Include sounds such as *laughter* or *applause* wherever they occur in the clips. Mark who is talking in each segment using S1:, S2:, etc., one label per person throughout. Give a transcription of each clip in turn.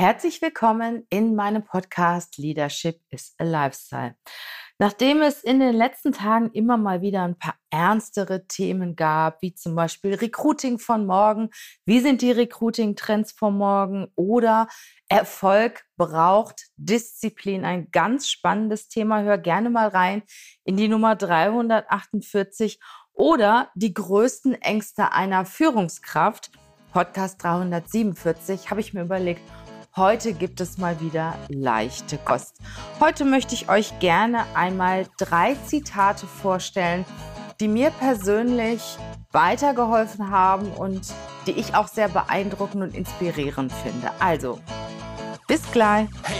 S1: Herzlich willkommen in meinem Podcast Leadership is a Lifestyle. Nachdem es in den letzten Tagen immer mal wieder ein paar ernstere Themen gab, wie zum Beispiel Recruiting von morgen, wie sind die Recruiting-Trends von morgen oder Erfolg braucht Disziplin, ein ganz spannendes Thema. Hör gerne mal rein in die Nummer 348 oder die größten Ängste einer Führungskraft. Podcast 347 habe ich mir überlegt, Heute gibt es mal wieder leichte Kost. Heute möchte ich euch gerne einmal drei Zitate vorstellen, die mir persönlich weitergeholfen haben und die ich auch sehr beeindruckend und inspirierend finde. Also, bis gleich.
S2: Hey,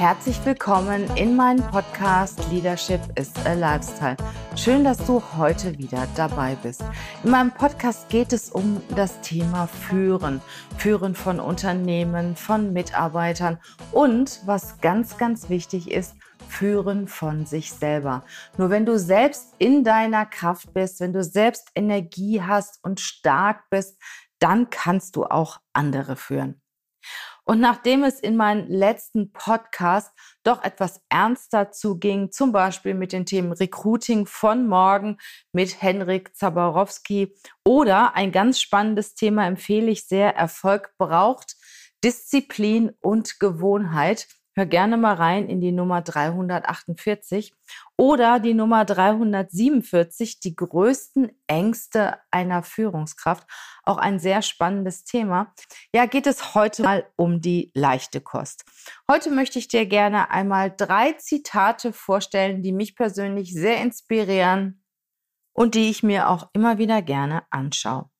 S1: Herzlich willkommen in meinem Podcast Leadership is a Lifestyle. Schön, dass du heute wieder dabei bist. In meinem Podcast geht es um das Thema Führen. Führen von Unternehmen, von Mitarbeitern und was ganz, ganz wichtig ist, Führen von sich selber. Nur wenn du selbst in deiner Kraft bist, wenn du selbst Energie hast und stark bist, dann kannst du auch andere führen. Und nachdem es in meinem letzten Podcast doch etwas ernster zuging, zum Beispiel mit den Themen Recruiting von morgen mit Henrik Zaborowski oder ein ganz spannendes Thema empfehle ich sehr, Erfolg braucht Disziplin und Gewohnheit, Hör gerne mal rein in die Nummer 348 oder die Nummer 347, die größten Ängste einer Führungskraft. Auch ein sehr spannendes Thema. Ja, geht es heute mal um die leichte Kost. Heute möchte ich dir gerne einmal drei Zitate vorstellen, die mich persönlich sehr inspirieren und die ich mir auch immer wieder gerne anschaue.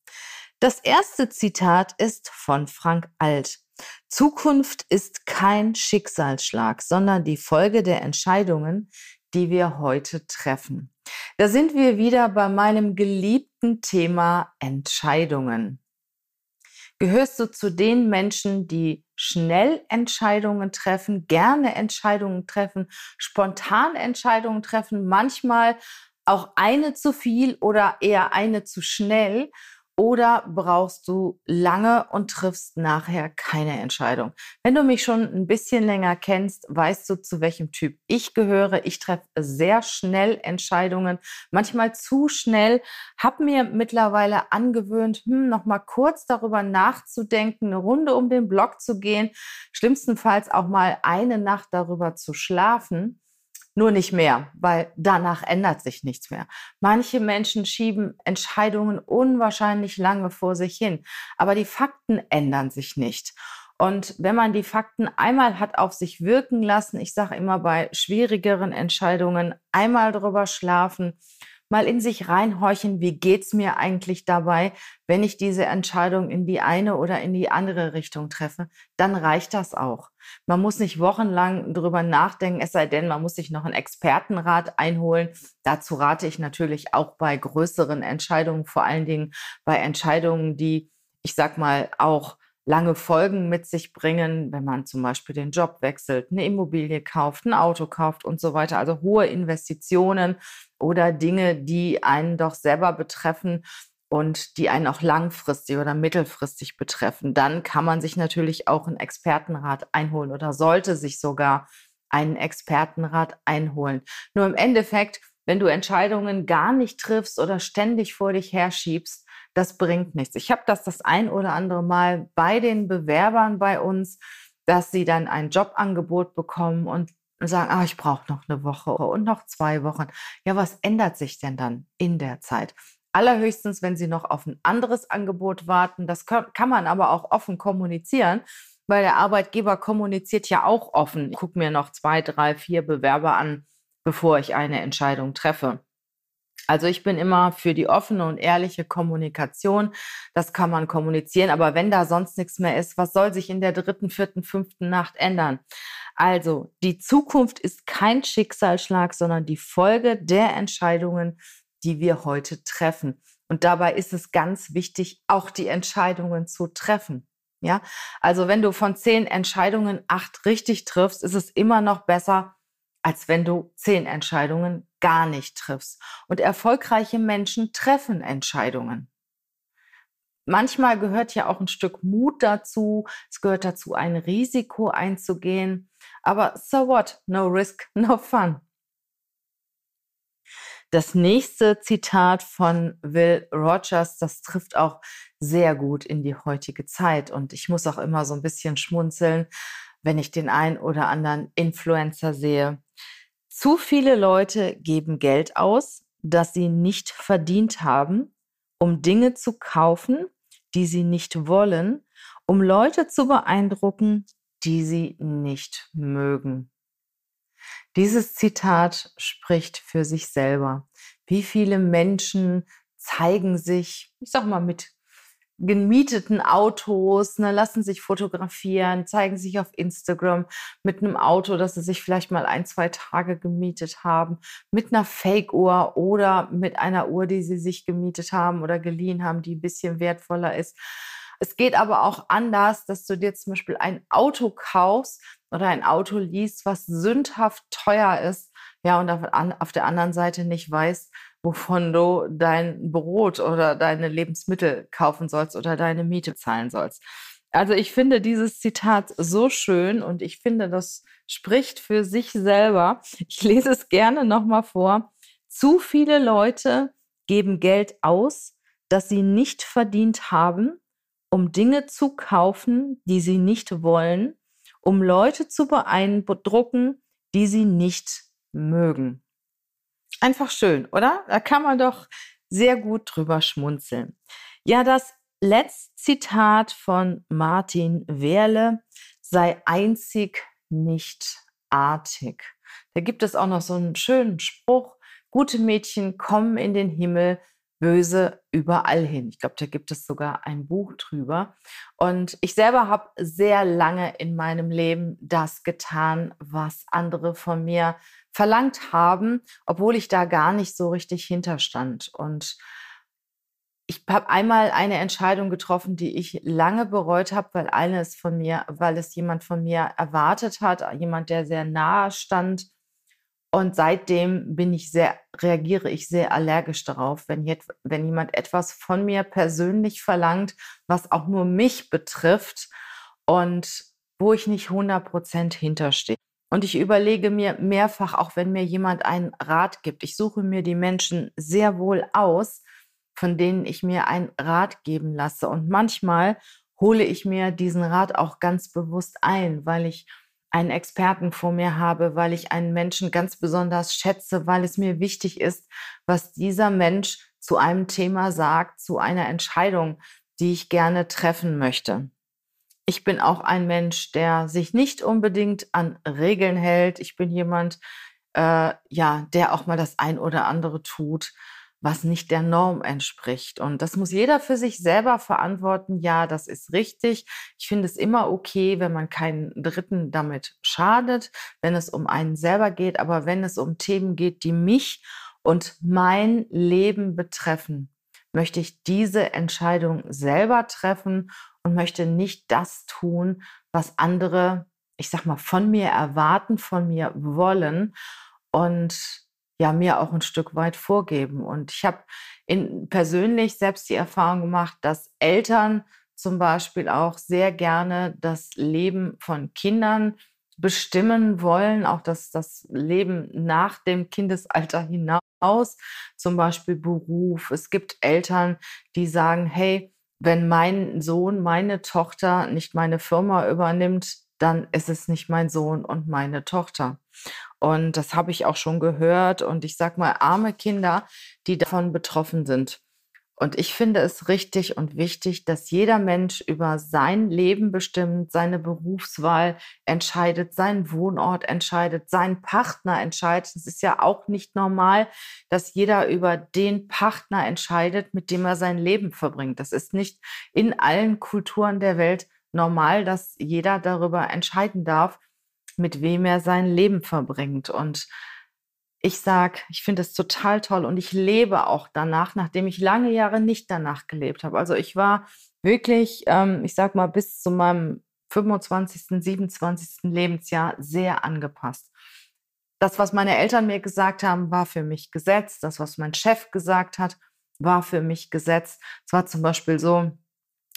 S1: Das erste Zitat ist von Frank Alt. Zukunft ist kein Schicksalsschlag, sondern die Folge der Entscheidungen, die wir heute treffen. Da sind wir wieder bei meinem geliebten Thema Entscheidungen. Gehörst du zu den Menschen, die schnell Entscheidungen treffen, gerne Entscheidungen treffen, spontan Entscheidungen treffen, manchmal auch eine zu viel oder eher eine zu schnell? Oder brauchst du lange und triffst nachher keine Entscheidung? Wenn du mich schon ein bisschen länger kennst, weißt du, zu welchem Typ ich gehöre. Ich treffe sehr schnell Entscheidungen, manchmal zu schnell. Hab mir mittlerweile angewöhnt, hm, noch mal kurz darüber nachzudenken, eine Runde um den Block zu gehen, schlimmstenfalls auch mal eine Nacht darüber zu schlafen nur nicht mehr, weil danach ändert sich nichts mehr. Manche Menschen schieben Entscheidungen unwahrscheinlich lange vor sich hin, aber die Fakten ändern sich nicht. Und wenn man die Fakten einmal hat auf sich wirken lassen, ich sage immer bei schwierigeren Entscheidungen, einmal drüber schlafen, mal in sich reinhorchen, wie geht's mir eigentlich dabei, wenn ich diese Entscheidung in die eine oder in die andere Richtung treffe, dann reicht das auch. Man muss nicht wochenlang drüber nachdenken, es sei denn, man muss sich noch einen Expertenrat einholen. Dazu rate ich natürlich auch bei größeren Entscheidungen, vor allen Dingen bei Entscheidungen, die, ich sag mal, auch lange Folgen mit sich bringen, wenn man zum Beispiel den Job wechselt, eine Immobilie kauft, ein Auto kauft und so weiter. Also hohe Investitionen oder Dinge, die einen doch selber betreffen und die einen auch langfristig oder mittelfristig betreffen. Dann kann man sich natürlich auch einen Expertenrat einholen oder sollte sich sogar einen Expertenrat einholen. Nur im Endeffekt, wenn du Entscheidungen gar nicht triffst oder ständig vor dich herschiebst, das bringt nichts. Ich habe das das ein oder andere Mal bei den Bewerbern bei uns, dass sie dann ein Jobangebot bekommen und sagen, ah, ich brauche noch eine Woche und noch zwei Wochen. Ja, was ändert sich denn dann in der Zeit? Allerhöchstens, wenn sie noch auf ein anderes Angebot warten. Das kann man aber auch offen kommunizieren, weil der Arbeitgeber kommuniziert ja auch offen. Ich gucke mir noch zwei, drei, vier Bewerber an, bevor ich eine Entscheidung treffe. Also ich bin immer für die offene und ehrliche Kommunikation. Das kann man kommunizieren. Aber wenn da sonst nichts mehr ist, was soll sich in der dritten, vierten, fünften Nacht ändern? Also die Zukunft ist kein Schicksalsschlag, sondern die Folge der Entscheidungen, die wir heute treffen. Und dabei ist es ganz wichtig, auch die Entscheidungen zu treffen. Ja, also wenn du von zehn Entscheidungen acht richtig triffst, ist es immer noch besser, als wenn du zehn Entscheidungen gar nicht triffst. Und erfolgreiche Menschen treffen Entscheidungen. Manchmal gehört ja auch ein Stück Mut dazu. Es gehört dazu, ein Risiko einzugehen. Aber so what? No risk, *laughs* no fun. Das nächste Zitat von Will Rogers, das trifft auch sehr gut in die heutige Zeit. Und ich muss auch immer so ein bisschen schmunzeln, wenn ich den einen oder anderen Influencer sehe. Zu viele Leute geben Geld aus, das sie nicht verdient haben, um Dinge zu kaufen, die sie nicht wollen, um Leute zu beeindrucken, die sie nicht mögen. Dieses Zitat spricht für sich selber. Wie viele Menschen zeigen sich, ich sag mal, mit gemieteten Autos, ne, lassen sich fotografieren, zeigen sich auf Instagram mit einem Auto, das sie sich vielleicht mal ein, zwei Tage gemietet haben, mit einer Fake-Uhr oder mit einer Uhr, die sie sich gemietet haben oder geliehen haben, die ein bisschen wertvoller ist. Es geht aber auch anders, dass du dir zum Beispiel ein Auto kaufst oder ein Auto liest, was sündhaft teuer ist, ja, und auf, der anderen Seite nicht weißt, wovon du dein Brot oder deine Lebensmittel kaufen sollst oder deine Miete zahlen sollst. Also ich finde dieses Zitat so schön und ich finde, das spricht für sich selber. Ich lese es gerne nochmal vor. Zu viele Leute geben Geld aus, das sie nicht verdient haben um Dinge zu kaufen, die sie nicht wollen, um Leute zu beeindrucken, die sie nicht mögen. Einfach schön, oder? Da kann man doch sehr gut drüber schmunzeln. Ja, das letzte Zitat von Martin Wehrle sei einzig nicht artig. Da gibt es auch noch so einen schönen Spruch, gute Mädchen kommen in den Himmel, Böse überall hin. Ich glaube, da gibt es sogar ein Buch drüber. Und ich selber habe sehr lange in meinem Leben das getan, was andere von mir verlangt haben, obwohl ich da gar nicht so richtig hinterstand. Und ich habe einmal eine Entscheidung getroffen, die ich lange bereut habe, weil eines von mir, weil es jemand von mir erwartet hat, jemand, der sehr nahe stand und seitdem bin ich sehr, reagiere ich sehr allergisch darauf, wenn, jetzt, wenn jemand etwas von mir persönlich verlangt, was auch nur mich betrifft und wo ich nicht 100 Prozent hinterstehe. Und ich überlege mir mehrfach, auch wenn mir jemand einen Rat gibt, ich suche mir die Menschen sehr wohl aus, von denen ich mir einen Rat geben lasse. Und manchmal hole ich mir diesen Rat auch ganz bewusst ein, weil ich einen Experten vor mir habe, weil ich einen Menschen ganz besonders schätze, weil es mir wichtig ist, was dieser Mensch zu einem Thema sagt, zu einer Entscheidung, die ich gerne treffen möchte. Ich bin auch ein Mensch, der sich nicht unbedingt an Regeln hält. Ich bin jemand, äh, ja, der auch mal das ein oder andere tut, was nicht der Norm entspricht. Und das muss jeder für sich selber verantworten. Ja, das ist richtig. Ich finde es immer okay, wenn man keinen Dritten damit schadet, wenn es um einen selber geht. Aber wenn es um Themen geht, die mich und mein Leben betreffen, möchte ich diese Entscheidung selber treffen und möchte nicht das tun, was andere, ich sag mal, von mir erwarten, von mir wollen. Und ja mir auch ein Stück weit vorgeben. Und ich habe persönlich selbst die Erfahrung gemacht, dass Eltern zum Beispiel auch sehr gerne das Leben von Kindern bestimmen wollen, auch das, das Leben nach dem Kindesalter hinaus, zum Beispiel Beruf. Es gibt Eltern, die sagen, hey, wenn mein Sohn, meine Tochter nicht meine Firma übernimmt, dann ist es nicht mein Sohn und meine Tochter. Und das habe ich auch schon gehört. Und ich sage mal, arme Kinder, die davon betroffen sind. Und ich finde es richtig und wichtig, dass jeder Mensch über sein Leben bestimmt, seine Berufswahl entscheidet, seinen Wohnort entscheidet, seinen Partner entscheidet. Es ist ja auch nicht normal, dass jeder über den Partner entscheidet, mit dem er sein Leben verbringt. Das ist nicht in allen Kulturen der Welt normal, dass jeder darüber entscheiden darf, mit wem er sein Leben verbringt. Und ich sage, ich finde es total toll und ich lebe auch danach, nachdem ich lange Jahre nicht danach gelebt habe. Also ich war wirklich, ähm, ich sag mal, bis zu meinem 25., 27. Lebensjahr sehr angepasst. Das, was meine Eltern mir gesagt haben, war für mich Gesetz. Das, was mein Chef gesagt hat, war für mich Gesetz. Es war zum Beispiel so,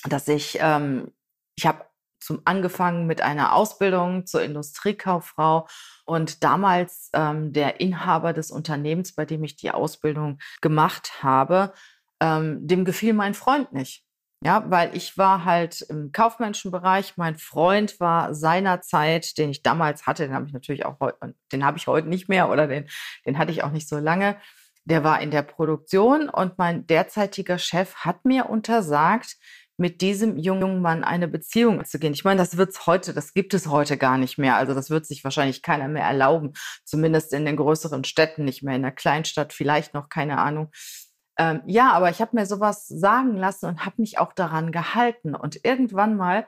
S1: dass ich, ähm, ich habe zum angefangen mit einer Ausbildung zur Industriekauffrau und damals ähm, der Inhaber des Unternehmens, bei dem ich die Ausbildung gemacht habe, ähm, dem gefiel mein Freund nicht. Ja, weil ich war halt im kaufmännischen Bereich. Mein Freund war seinerzeit, den ich damals hatte, den habe ich natürlich auch heute, den habe ich heute nicht mehr oder den, den hatte ich auch nicht so lange. Der war in der Produktion und mein derzeitiger Chef hat mir untersagt, mit diesem jungen Mann eine Beziehung zu gehen. Ich meine, das wird's heute, das gibt es heute gar nicht mehr. Also das wird sich wahrscheinlich keiner mehr erlauben, zumindest in den größeren Städten nicht mehr, in der Kleinstadt vielleicht noch, keine Ahnung. Ähm, ja, aber ich habe mir sowas sagen lassen und habe mich auch daran gehalten. Und irgendwann mal,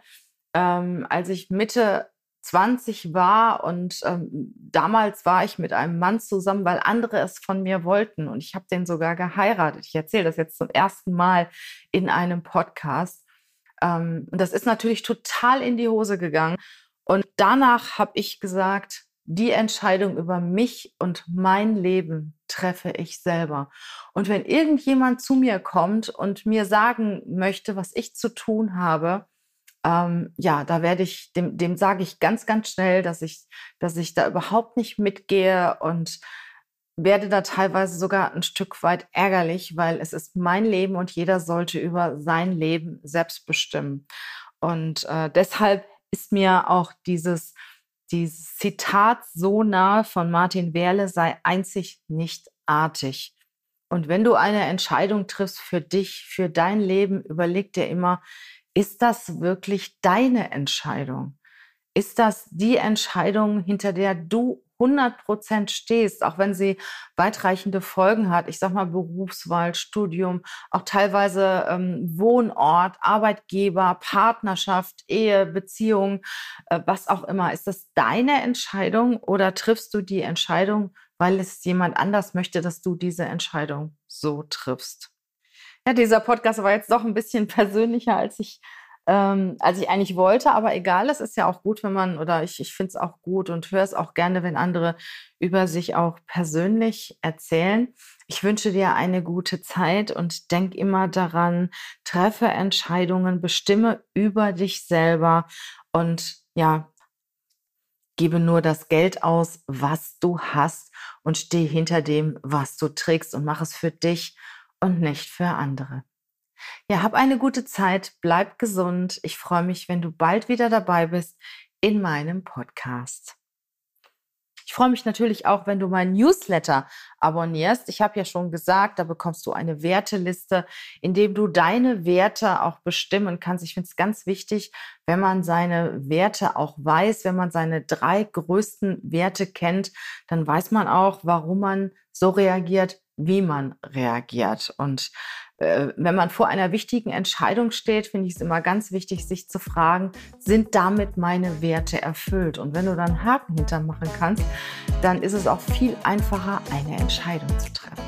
S1: ähm, als ich Mitte 20 war und ähm, damals war ich mit einem Mann zusammen, weil andere es von mir wollten und ich habe den sogar geheiratet. Ich erzähle das jetzt zum ersten Mal in einem Podcast. Ähm, und das ist natürlich total in die Hose gegangen. Und danach habe ich gesagt, die Entscheidung über mich und mein Leben treffe ich selber. Und wenn irgendjemand zu mir kommt und mir sagen möchte, was ich zu tun habe, ähm, ja, da werde ich, dem, dem sage ich ganz, ganz schnell, dass ich, dass ich da überhaupt nicht mitgehe und werde da teilweise sogar ein Stück weit ärgerlich, weil es ist mein Leben und jeder sollte über sein Leben selbst bestimmen. Und äh, deshalb ist mir auch dieses, dieses Zitat so nahe von Martin Werle, sei einzig nicht artig. Und wenn du eine Entscheidung triffst für dich, für dein Leben, überleg dir immer, ist das wirklich deine Entscheidung? Ist das die Entscheidung, hinter der du 100 Prozent stehst, auch wenn sie weitreichende Folgen hat? Ich sag mal Berufswahl, Studium, auch teilweise ähm, Wohnort, Arbeitgeber, Partnerschaft, Ehe, Beziehung, äh, was auch immer. Ist das deine Entscheidung oder triffst du die Entscheidung, weil es jemand anders möchte, dass du diese Entscheidung so triffst? Ja, dieser Podcast war jetzt doch ein bisschen *laughs* persönlicher, als ich, ähm, als ich eigentlich wollte. Aber egal, es ist ja auch gut, wenn man, oder ich, ich finde es auch gut und höre es auch gerne, wenn andere über sich auch persönlich erzählen. Ich wünsche dir eine gute Zeit und denk immer daran, treffe Entscheidungen, bestimme über dich selber und ja, gebe nur das Geld aus, was du hast und steh hinter dem, was du trägst und mach es für dich und nicht für andere. Ja, hab eine gute Zeit, bleib gesund. Ich freue mich, wenn du bald wieder dabei bist in meinem Podcast. Ich freue mich natürlich auch, wenn du meinen Newsletter abonnierst. Ich habe ja schon gesagt, da bekommst du eine Werteliste, in dem du deine Werte auch bestimmen kannst. Ich finde es ganz wichtig, wenn man seine Werte auch weiß, wenn man seine drei größten Werte kennt, dann weiß man auch, warum man so reagiert, wie man reagiert. Und äh, wenn man vor einer wichtigen Entscheidung steht, finde ich es immer ganz wichtig, sich zu fragen, sind damit meine Werte erfüllt? Und wenn du dann Haken hintermachen kannst, dann ist es auch viel einfacher, eine Entscheidung zu treffen.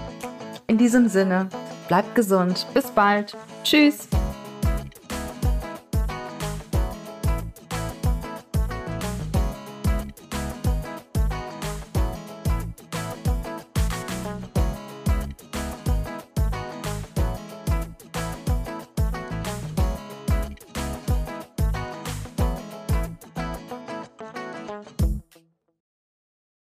S1: In diesem Sinne, bleib gesund. Bis bald. Tschüss.